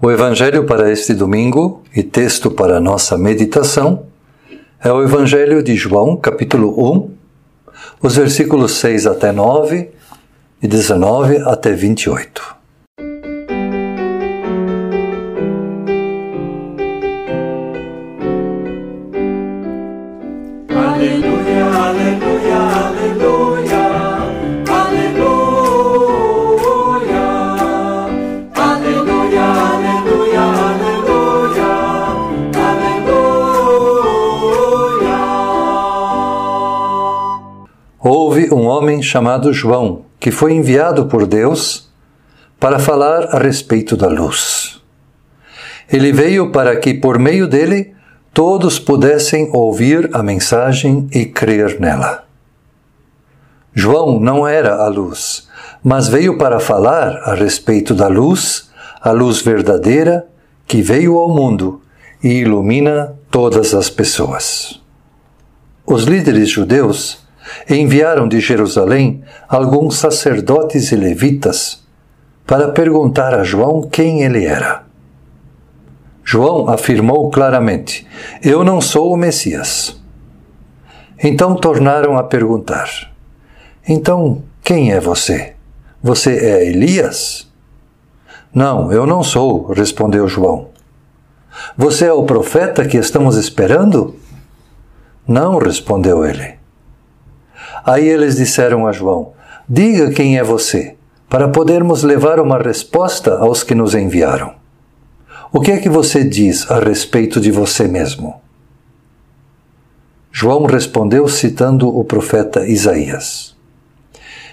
O Evangelho para este domingo e texto para nossa meditação é o Evangelho de João, capítulo 1, os versículos 6 até 9 e 19 até 28. Um homem chamado João que foi enviado por Deus para falar a respeito da luz. Ele veio para que, por meio dele, todos pudessem ouvir a mensagem e crer nela. João não era a luz, mas veio para falar a respeito da luz, a luz verdadeira que veio ao mundo e ilumina todas as pessoas. Os líderes judeus enviaram de Jerusalém alguns sacerdotes e levitas para perguntar a João quem ele era. João afirmou claramente: Eu não sou o Messias. Então tornaram a perguntar: Então, quem é você? Você é Elias? Não, eu não sou, respondeu João. Você é o profeta que estamos esperando? Não, respondeu ele. Aí eles disseram a João: Diga quem é você, para podermos levar uma resposta aos que nos enviaram. O que é que você diz a respeito de você mesmo? João respondeu citando o profeta Isaías: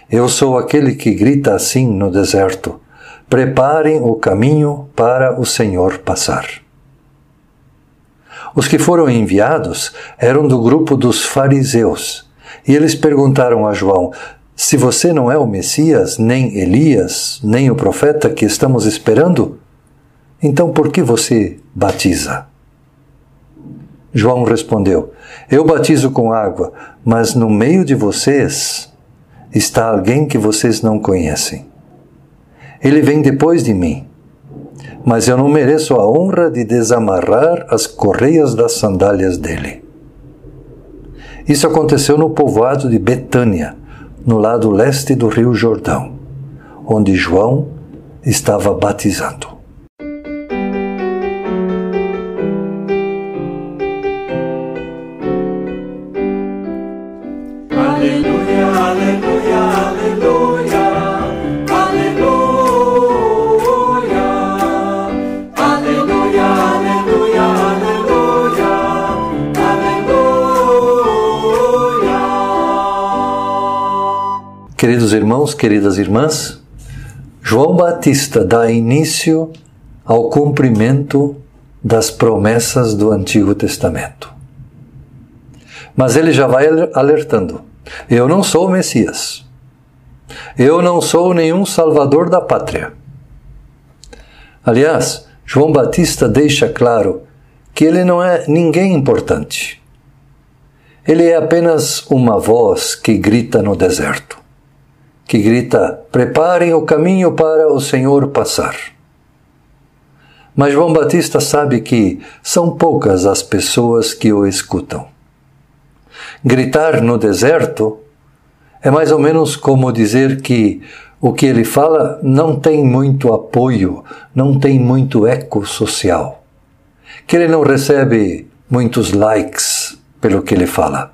Eu sou aquele que grita assim no deserto: Preparem o caminho para o Senhor passar. Os que foram enviados eram do grupo dos fariseus e eles perguntaram a João: Se você não é o Messias, nem Elias, nem o profeta que estamos esperando, então por que você batiza? João respondeu: Eu batizo com água, mas no meio de vocês está alguém que vocês não conhecem. Ele vem depois de mim, mas eu não mereço a honra de desamarrar as correias das sandálias dele. Isso aconteceu no povoado de Betânia, no lado leste do Rio Jordão, onde João estava batizando. Queridos irmãos, queridas irmãs, João Batista dá início ao cumprimento das promessas do Antigo Testamento. Mas ele já vai alertando: eu não sou o Messias. Eu não sou nenhum salvador da pátria. Aliás, João Batista deixa claro que ele não é ninguém importante. Ele é apenas uma voz que grita no deserto que grita: Preparem o caminho para o Senhor passar. Mas João Batista sabe que são poucas as pessoas que o escutam. Gritar no deserto é mais ou menos como dizer que o que ele fala não tem muito apoio, não tem muito eco social, que ele não recebe muitos likes pelo que ele fala.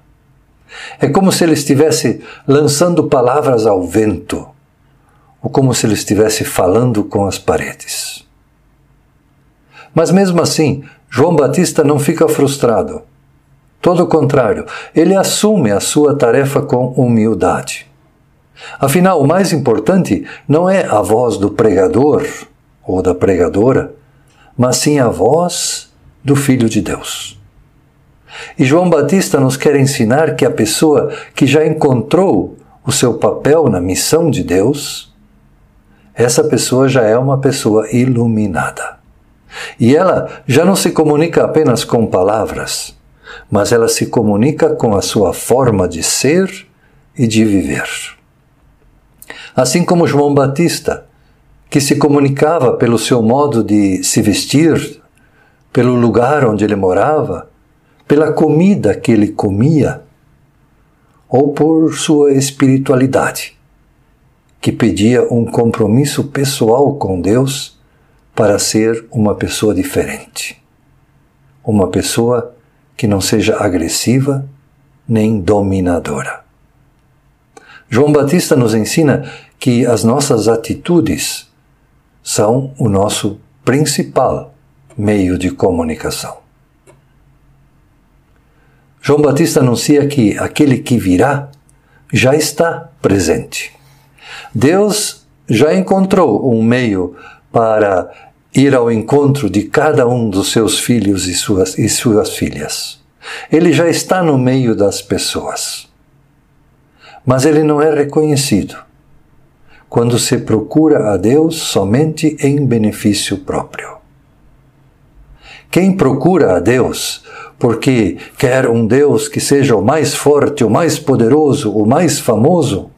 É como se ele estivesse lançando palavras ao vento, ou como se ele estivesse falando com as paredes. Mas mesmo assim, João Batista não fica frustrado. Todo o contrário, ele assume a sua tarefa com humildade. Afinal, o mais importante não é a voz do pregador ou da pregadora, mas sim a voz do Filho de Deus. E João Batista nos quer ensinar que a pessoa que já encontrou o seu papel na missão de Deus, essa pessoa já é uma pessoa iluminada. E ela já não se comunica apenas com palavras, mas ela se comunica com a sua forma de ser e de viver. Assim como João Batista, que se comunicava pelo seu modo de se vestir, pelo lugar onde ele morava, pela comida que ele comia, ou por sua espiritualidade, que pedia um compromisso pessoal com Deus para ser uma pessoa diferente. Uma pessoa que não seja agressiva nem dominadora. João Batista nos ensina que as nossas atitudes são o nosso principal meio de comunicação. João Batista anuncia que aquele que virá já está presente. Deus já encontrou um meio para ir ao encontro de cada um dos seus filhos e suas, e suas filhas. Ele já está no meio das pessoas. Mas ele não é reconhecido quando se procura a Deus somente em benefício próprio. Quem procura a Deus porque quer um Deus que seja o mais forte, o mais poderoso, o mais famoso,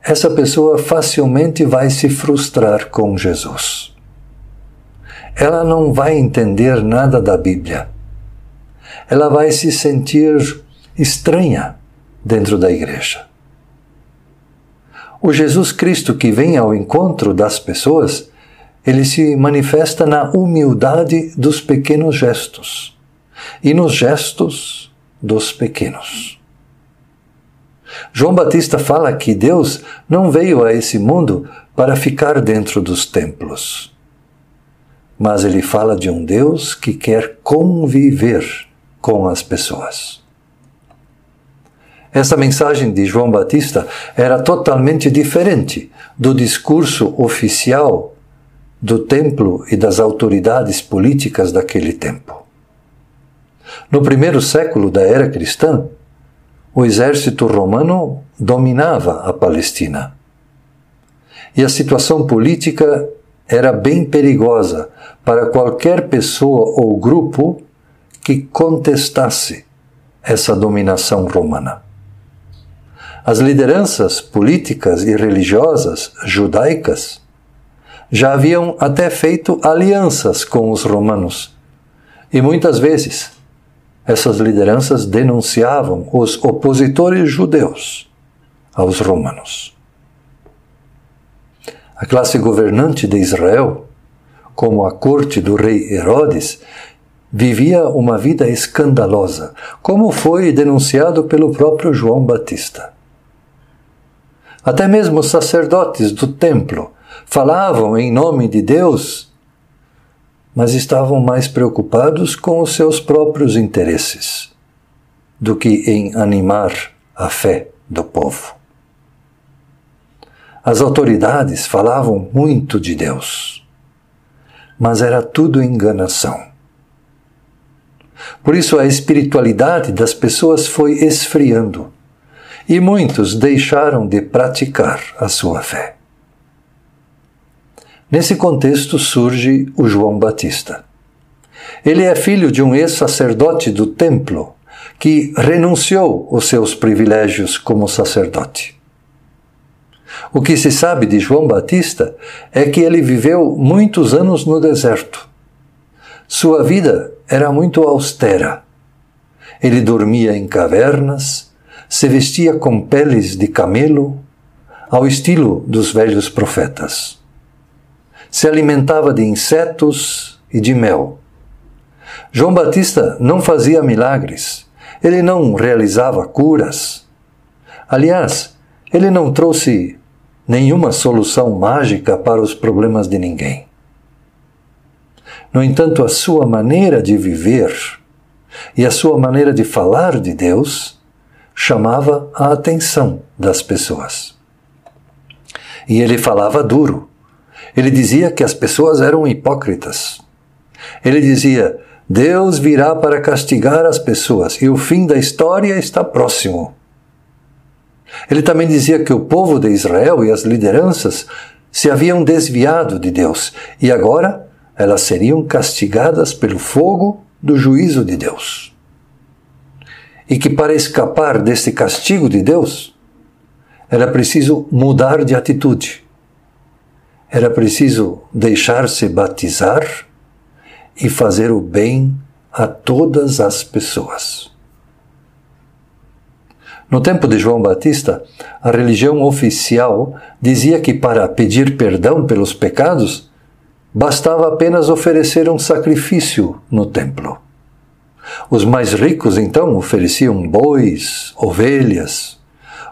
essa pessoa facilmente vai se frustrar com Jesus. Ela não vai entender nada da Bíblia. Ela vai se sentir estranha dentro da igreja. O Jesus Cristo que vem ao encontro das pessoas, ele se manifesta na humildade dos pequenos gestos e nos gestos dos pequenos. João Batista fala que Deus não veio a esse mundo para ficar dentro dos templos, mas ele fala de um Deus que quer conviver com as pessoas. Essa mensagem de João Batista era totalmente diferente do discurso oficial do templo e das autoridades políticas daquele tempo. No primeiro século da era cristã, o exército romano dominava a Palestina. E a situação política era bem perigosa para qualquer pessoa ou grupo que contestasse essa dominação romana. As lideranças políticas e religiosas judaicas já haviam até feito alianças com os romanos e muitas vezes essas lideranças denunciavam os opositores judeus aos romanos. A classe governante de Israel, como a corte do rei Herodes, vivia uma vida escandalosa, como foi denunciado pelo próprio João Batista. Até mesmo os sacerdotes do templo falavam em nome de Deus mas estavam mais preocupados com os seus próprios interesses do que em animar a fé do povo. As autoridades falavam muito de Deus, mas era tudo enganação. Por isso a espiritualidade das pessoas foi esfriando e muitos deixaram de praticar a sua fé. Nesse contexto surge o João Batista. Ele é filho de um ex-sacerdote do templo que renunciou os seus privilégios como sacerdote. O que se sabe de João Batista é que ele viveu muitos anos no deserto. Sua vida era muito austera. Ele dormia em cavernas, se vestia com peles de camelo, ao estilo dos velhos profetas se alimentava de insetos e de mel. João Batista não fazia milagres, ele não realizava curas. Aliás, ele não trouxe nenhuma solução mágica para os problemas de ninguém. No entanto, a sua maneira de viver e a sua maneira de falar de Deus chamava a atenção das pessoas. E ele falava duro, ele dizia que as pessoas eram hipócritas. Ele dizia: Deus virá para castigar as pessoas e o fim da história está próximo. Ele também dizia que o povo de Israel e as lideranças se haviam desviado de Deus e agora elas seriam castigadas pelo fogo do juízo de Deus. E que para escapar deste castigo de Deus, era preciso mudar de atitude era preciso deixar-se batizar e fazer o bem a todas as pessoas. No tempo de João Batista, a religião oficial dizia que para pedir perdão pelos pecados, bastava apenas oferecer um sacrifício no templo. Os mais ricos, então, ofereciam bois, ovelhas.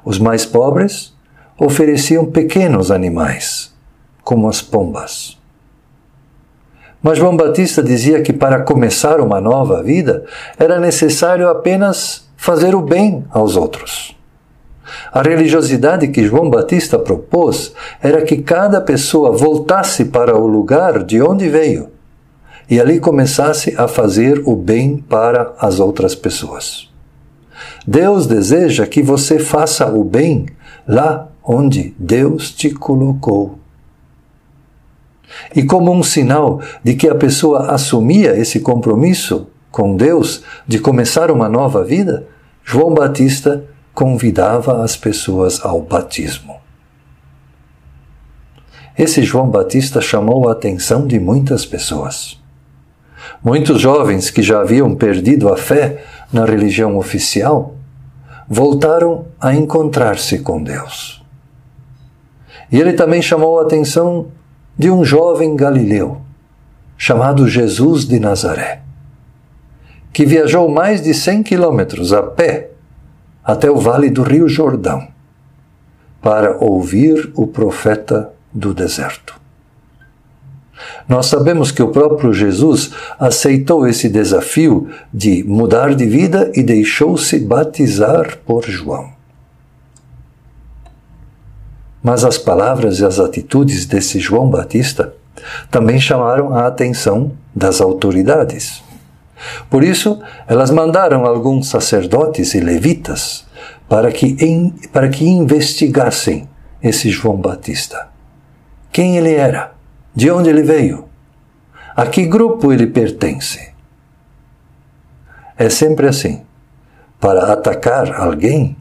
Os mais pobres ofereciam pequenos animais, como as pombas. Mas João Batista dizia que para começar uma nova vida era necessário apenas fazer o bem aos outros. A religiosidade que João Batista propôs era que cada pessoa voltasse para o lugar de onde veio e ali começasse a fazer o bem para as outras pessoas. Deus deseja que você faça o bem lá onde Deus te colocou. E como um sinal de que a pessoa assumia esse compromisso com Deus de começar uma nova vida, João Batista convidava as pessoas ao batismo. Esse João Batista chamou a atenção de muitas pessoas. Muitos jovens que já haviam perdido a fé na religião oficial voltaram a encontrar-se com Deus. E ele também chamou a atenção de um jovem galileu chamado Jesus de Nazaré, que viajou mais de 100 quilômetros a pé até o vale do Rio Jordão para ouvir o profeta do deserto. Nós sabemos que o próprio Jesus aceitou esse desafio de mudar de vida e deixou-se batizar por João. Mas as palavras e as atitudes desse João Batista também chamaram a atenção das autoridades. Por isso, elas mandaram alguns sacerdotes e levitas para que, em, para que investigassem esse João Batista. Quem ele era? De onde ele veio? A que grupo ele pertence? É sempre assim. Para atacar alguém,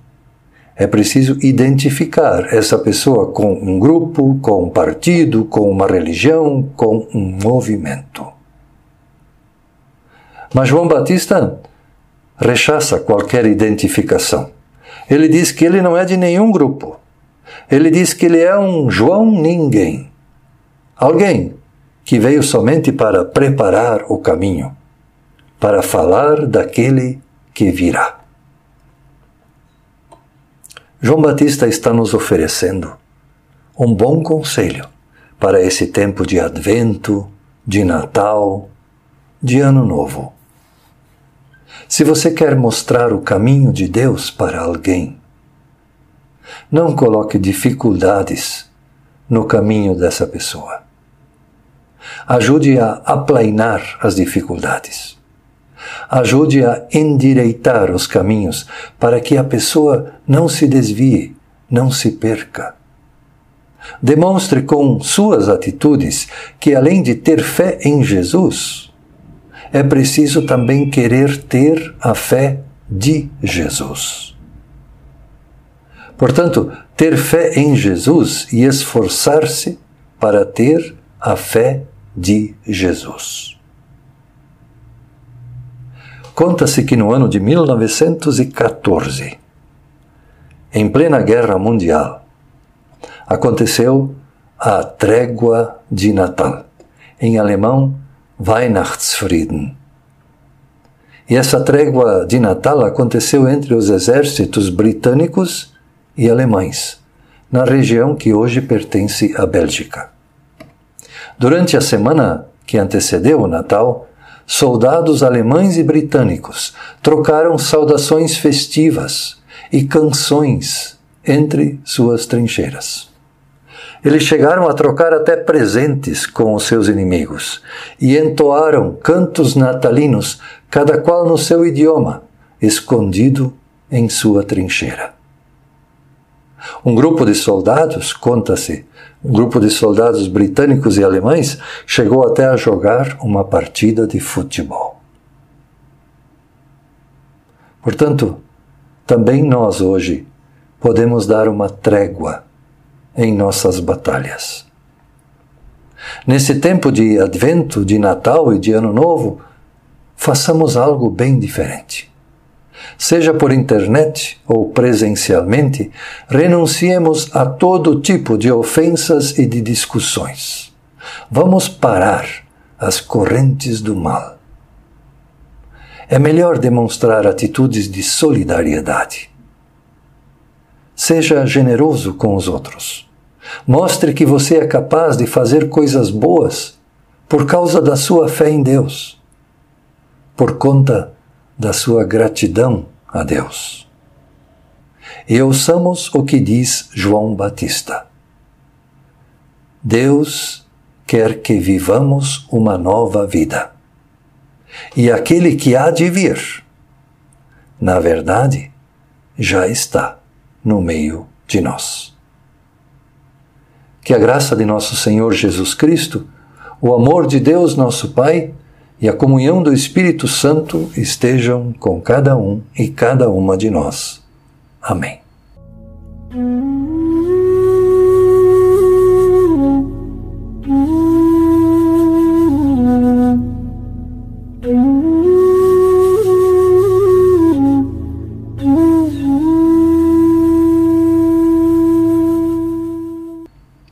é preciso identificar essa pessoa com um grupo, com um partido, com uma religião, com um movimento. Mas João Batista rechaça qualquer identificação. Ele diz que ele não é de nenhum grupo. Ele diz que ele é um João ninguém. Alguém que veio somente para preparar o caminho, para falar daquele que virá. João Batista está nos oferecendo um bom conselho para esse tempo de Advento, de Natal, de Ano Novo. Se você quer mostrar o caminho de Deus para alguém, não coloque dificuldades no caminho dessa pessoa. Ajude a aplainar as dificuldades ajude a endireitar os caminhos para que a pessoa não se desvie, não se perca. Demonstre com suas atitudes que, além de ter fé em Jesus, é preciso também querer ter a fé de Jesus. Portanto, ter fé em Jesus e esforçar-se para ter a fé de Jesus. Conta-se que no ano de 1914, em plena Guerra Mundial, aconteceu a Trégua de Natal, em alemão Weihnachtsfrieden. E essa trégua de Natal aconteceu entre os exércitos britânicos e alemães, na região que hoje pertence à Bélgica. Durante a semana que antecedeu o Natal, soldados alemães e britânicos trocaram saudações festivas e canções entre suas trincheiras. Eles chegaram a trocar até presentes com os seus inimigos e entoaram cantos natalinos, cada qual no seu idioma, escondido em sua trincheira. Um grupo de soldados, conta-se, um grupo de soldados britânicos e alemães chegou até a jogar uma partida de futebol. Portanto, também nós hoje podemos dar uma trégua em nossas batalhas. Nesse tempo de Advento, de Natal e de Ano Novo, façamos algo bem diferente. Seja por internet ou presencialmente, renunciemos a todo tipo de ofensas e de discussões. Vamos parar as correntes do mal. É melhor demonstrar atitudes de solidariedade. Seja generoso com os outros. Mostre que você é capaz de fazer coisas boas por causa da sua fé em Deus, por conta da sua gratidão a Deus. E ouçamos o que diz João Batista. Deus quer que vivamos uma nova vida. E aquele que há de vir, na verdade, já está no meio de nós. Que a graça de nosso Senhor Jesus Cristo, o amor de Deus nosso Pai e a comunhão do Espírito Santo estejam com cada um e cada uma de nós. Amém.